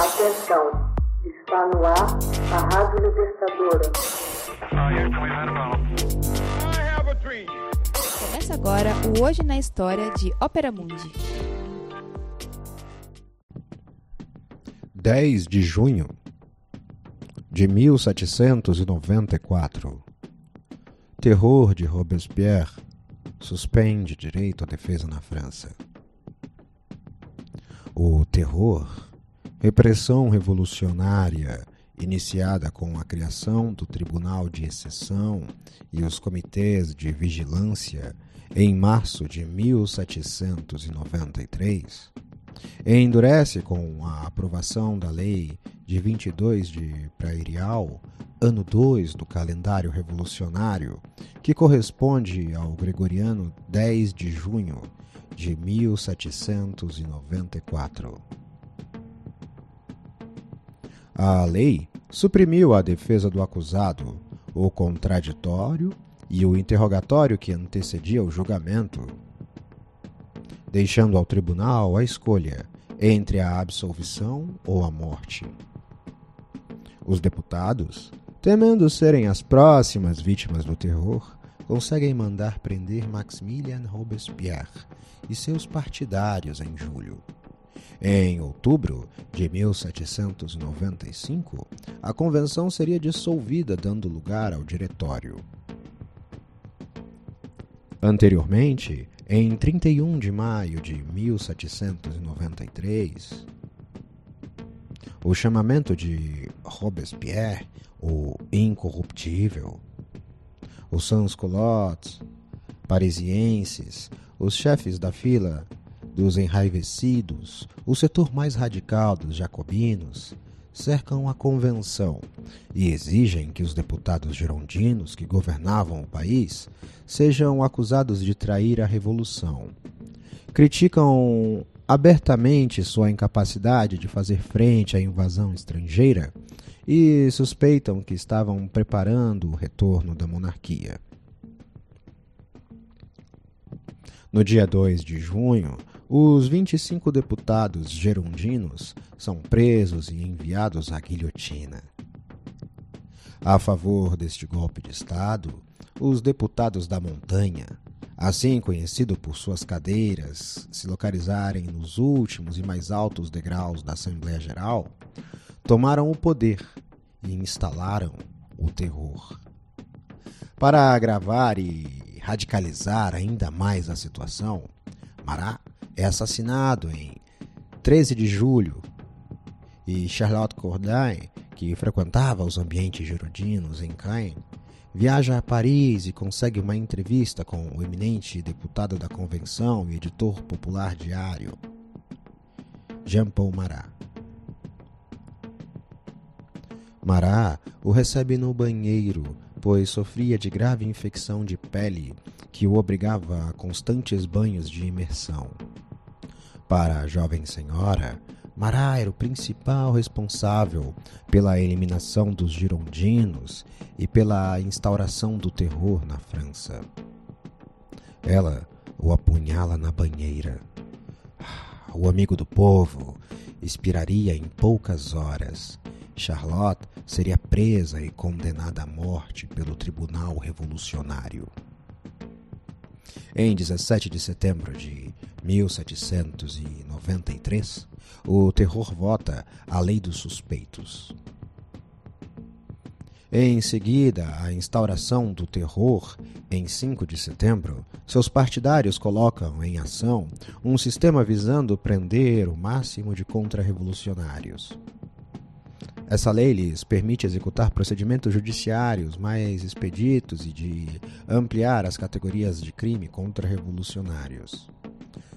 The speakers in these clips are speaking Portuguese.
Atenção, está no ar a Rádio Libertadora. Começa agora o Hoje na História de Ópera Mundi. 10 de junho de 1794. Terror de Robespierre suspende direito à defesa na França. O terror, repressão revolucionária iniciada com a criação do Tribunal de Exceção e os comitês de vigilância em março de 1793, endurece com a aprovação da Lei de 22 de Prairial, ano 2 do calendário revolucionário, que corresponde ao gregoriano 10 de junho de 1794. A lei suprimiu a defesa do acusado, o contraditório e o interrogatório que antecedia o julgamento, deixando ao tribunal a escolha entre a absolvição ou a morte. Os deputados, temendo serem as próximas vítimas do terror, conseguem mandar prender Maximilien Robespierre e seus partidários em julho. Em outubro de 1795, a convenção seria dissolvida, dando lugar ao diretório. Anteriormente, em 31 de maio de 1793, o chamamento de Robespierre, o incorruptível, os sans-culottes, parisienses, os chefes da fila dos enraivecidos, o setor mais radical dos jacobinos, cercam a convenção e exigem que os deputados girondinos que governavam o país sejam acusados de trair a revolução. Criticam abertamente sua incapacidade de fazer frente à invasão estrangeira e suspeitam que estavam preparando o retorno da monarquia. No dia 2 de junho, os 25 deputados gerondinos são presos e enviados à guilhotina. A favor deste golpe de Estado, os deputados da montanha, assim conhecido por suas cadeiras se localizarem nos últimos e mais altos degraus da Assembleia Geral, tomaram o poder e instalaram o terror. Para agravar e radicalizar ainda mais a situação, Marat é assassinado em 13 de julho e Charlotte Corday, que frequentava os ambientes girondinos em Caen, viaja a Paris e consegue uma entrevista com o eminente deputado da convenção e editor popular diário, Jean-Paul Marat. Marat o recebe no banheiro pois sofria de grave infecção de pele que o obrigava a constantes banhos de imersão. Para a jovem senhora, Mará era o principal responsável pela eliminação dos girondinos e pela instauração do terror na França. Ela o apunhala na banheira. O amigo do povo expiraria em poucas horas Charlotte seria presa e condenada à morte pelo Tribunal Revolucionário. Em 17 de setembro de 1793, o terror vota a Lei dos Suspeitos. Em seguida, a instauração do terror, em 5 de setembro, seus partidários colocam em ação um sistema visando prender o máximo de contra-revolucionários. Essa lei lhes permite executar procedimentos judiciários mais expeditos e de ampliar as categorias de crime contra revolucionários.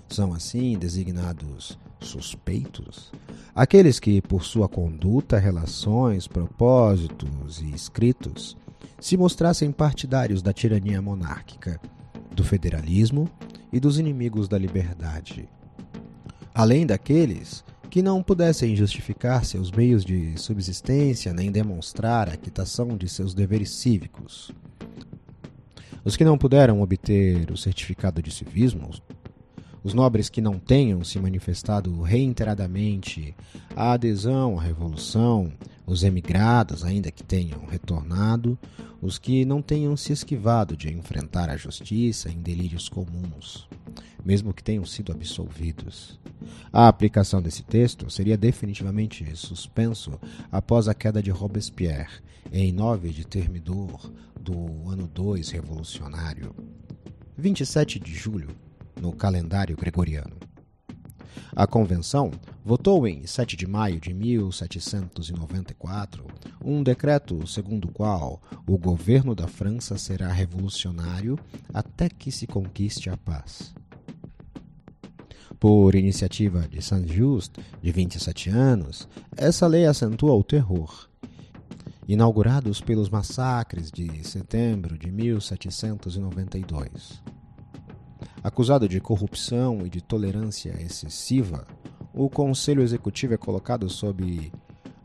São assim designados suspeitos aqueles que, por sua conduta, relações, propósitos e escritos, se mostrassem partidários da tirania monárquica, do federalismo e dos inimigos da liberdade. Além daqueles que não pudessem justificar seus meios de subsistência nem demonstrar a quitação de seus deveres cívicos. Os que não puderam obter o certificado de civismo, Os nobres que não tenham se manifestado reiteradamente a adesão à Revolução, os emigrados, ainda que tenham retornado, os que não tenham se esquivado de enfrentar a justiça em delírios comuns, mesmo que tenham sido absolvidos. A aplicação desse texto seria definitivamente suspenso após a queda de Robespierre, em 9 de Termidor do ano 2 revolucionário. 27 de julho no calendário gregoriano. A convenção votou em 7 de maio de 1794 um decreto segundo o qual o governo da França será revolucionário até que se conquiste a paz. Por iniciativa de Saint-Just, de 27 anos, essa lei acentua o terror. Inaugurados pelos massacres de setembro de 1792. Acusado de corrupção e de tolerância excessiva, o Conselho Executivo é colocado sob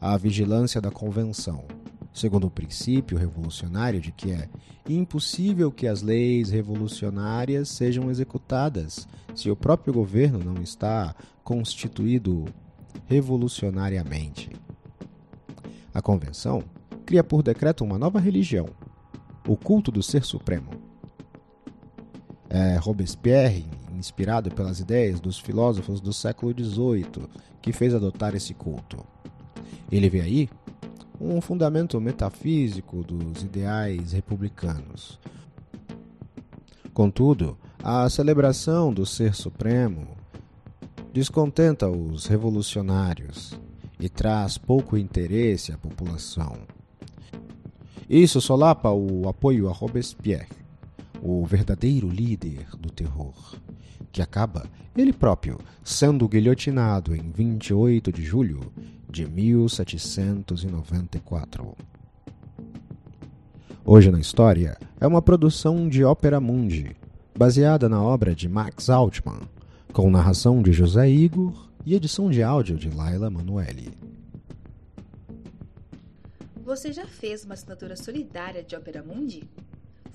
a vigilância da Convenção, segundo o princípio revolucionário de que é impossível que as leis revolucionárias sejam executadas se o próprio governo não está constituído revolucionariamente. A Convenção cria por decreto uma nova religião, o culto do Ser Supremo é, Robespierre, inspirado pelas ideias dos filósofos do século XVIII, que fez adotar esse culto. Ele vê aí um fundamento metafísico dos ideais republicanos. Contudo, a celebração do Ser Supremo descontenta os revolucionários e traz pouco interesse à população. Isso solapa o apoio a Robespierre o verdadeiro líder do terror, que acaba, ele próprio, sendo guilhotinado em 28 de julho de 1794. Hoje na História é uma produção de Ópera Mundi, baseada na obra de Max Altman, com narração de José Igor e edição de áudio de Laila Manuelli. Você já fez uma assinatura solidária de Ópera Mundi?